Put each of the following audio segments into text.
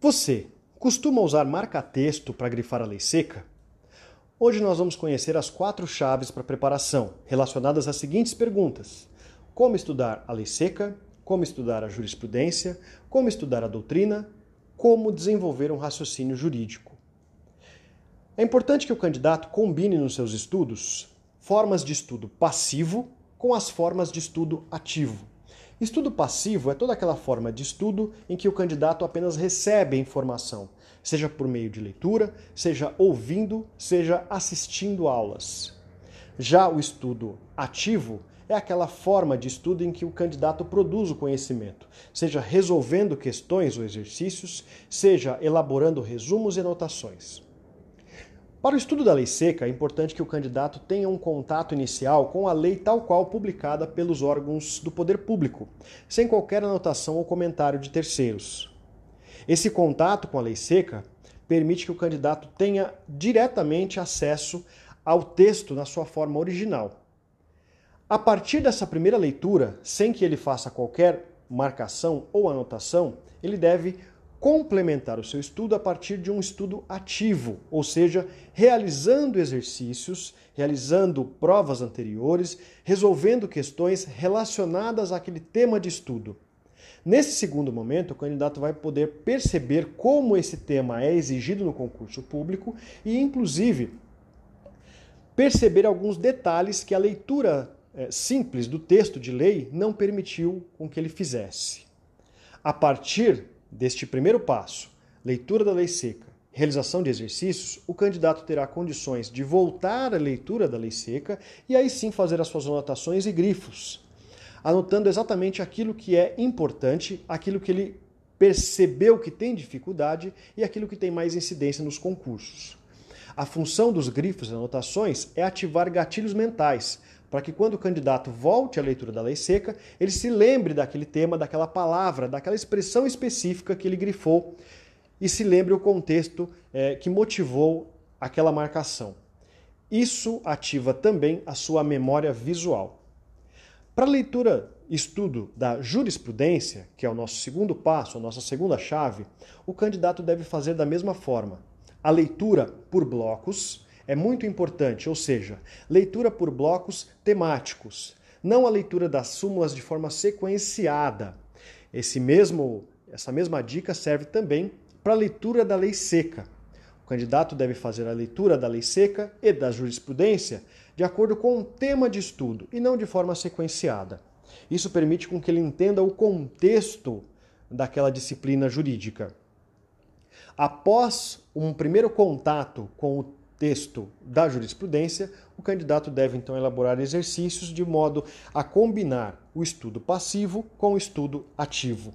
Você costuma usar marca-texto para grifar a lei seca? Hoje nós vamos conhecer as quatro chaves para preparação, relacionadas às seguintes perguntas: como estudar a lei seca, como estudar a jurisprudência, como estudar a doutrina, como desenvolver um raciocínio jurídico. É importante que o candidato combine nos seus estudos formas de estudo passivo com as formas de estudo ativo. Estudo passivo é toda aquela forma de estudo em que o candidato apenas recebe a informação, seja por meio de leitura, seja ouvindo, seja assistindo aulas. Já o estudo ativo é aquela forma de estudo em que o candidato produz o conhecimento, seja resolvendo questões ou exercícios, seja elaborando resumos e anotações. Para o estudo da lei seca, é importante que o candidato tenha um contato inicial com a lei tal qual publicada pelos órgãos do poder público, sem qualquer anotação ou comentário de terceiros. Esse contato com a lei seca permite que o candidato tenha diretamente acesso ao texto na sua forma original. A partir dessa primeira leitura, sem que ele faça qualquer marcação ou anotação, ele deve complementar o seu estudo a partir de um estudo ativo, ou seja, realizando exercícios, realizando provas anteriores, resolvendo questões relacionadas àquele tema de estudo. Nesse segundo momento, o candidato vai poder perceber como esse tema é exigido no concurso público e, inclusive, perceber alguns detalhes que a leitura é, simples do texto de lei não permitiu com que ele fizesse. A partir deste primeiro passo, leitura da lei seca, realização de exercícios, o candidato terá condições de voltar à leitura da lei seca e aí sim fazer as suas anotações e grifos, anotando exatamente aquilo que é importante, aquilo que ele percebeu que tem dificuldade e aquilo que tem mais incidência nos concursos. A função dos grifos e anotações é ativar gatilhos mentais, para que quando o candidato volte à leitura da lei seca, ele se lembre daquele tema, daquela palavra, daquela expressão específica que ele grifou e se lembre o contexto é, que motivou aquela marcação. Isso ativa também a sua memória visual. Para a leitura estudo da jurisprudência, que é o nosso segundo passo, a nossa segunda chave, o candidato deve fazer da mesma forma. A leitura por blocos, é muito importante, ou seja, leitura por blocos temáticos, não a leitura das súmulas de forma sequenciada. Esse mesmo, essa mesma dica serve também para a leitura da lei seca. O candidato deve fazer a leitura da lei seca e da jurisprudência de acordo com o tema de estudo e não de forma sequenciada. Isso permite com que ele entenda o contexto daquela disciplina jurídica. Após um primeiro contato com o texto da jurisprudência, o candidato deve então elaborar exercícios de modo a combinar o estudo passivo com o estudo ativo.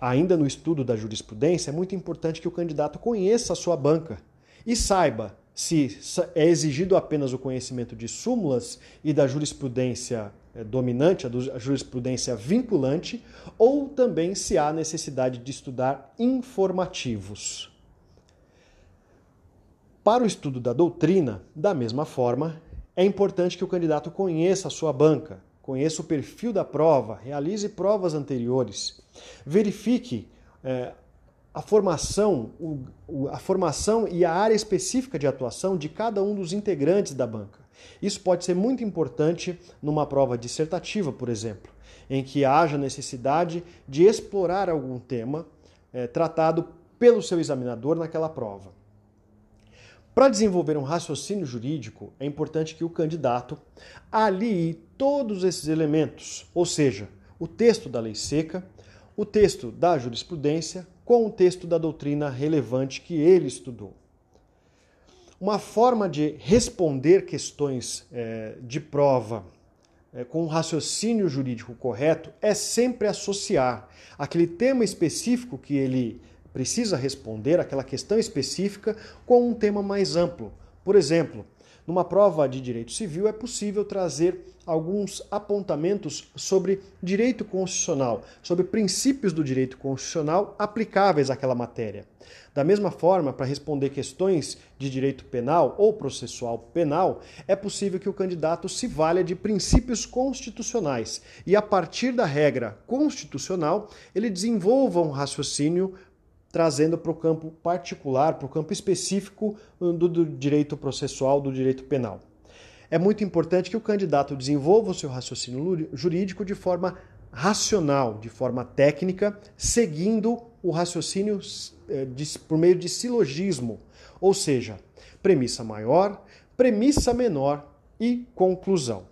Ainda no estudo da jurisprudência, é muito importante que o candidato conheça a sua banca e saiba se é exigido apenas o conhecimento de súmulas e da jurisprudência eh, dominante, a jurisprudência vinculante, ou também se há necessidade de estudar informativos. Para o estudo da doutrina, da mesma forma, é importante que o candidato conheça a sua banca, conheça o perfil da prova, realize provas anteriores, verifique é, a formação, o, a formação e a área específica de atuação de cada um dos integrantes da banca. Isso pode ser muito importante numa prova dissertativa, por exemplo, em que haja necessidade de explorar algum tema é, tratado pelo seu examinador naquela prova. Para desenvolver um raciocínio jurídico, é importante que o candidato alie todos esses elementos, ou seja, o texto da lei seca, o texto da jurisprudência, com o texto da doutrina relevante que ele estudou. Uma forma de responder questões é, de prova é, com um raciocínio jurídico correto é sempre associar aquele tema específico que ele precisa responder aquela questão específica com um tema mais amplo. Por exemplo, numa prova de direito civil é possível trazer alguns apontamentos sobre direito constitucional, sobre princípios do direito constitucional aplicáveis àquela matéria. Da mesma forma, para responder questões de direito penal ou processual penal, é possível que o candidato se valha de princípios constitucionais e, a partir da regra constitucional, ele desenvolva um raciocínio trazendo para o campo particular, para o campo específico do, do direito processual, do direito penal. É muito importante que o candidato desenvolva o seu raciocínio jurídico de forma racional, de forma técnica, seguindo o raciocínio eh, por meio de silogismo, ou seja, premissa maior, premissa menor e conclusão.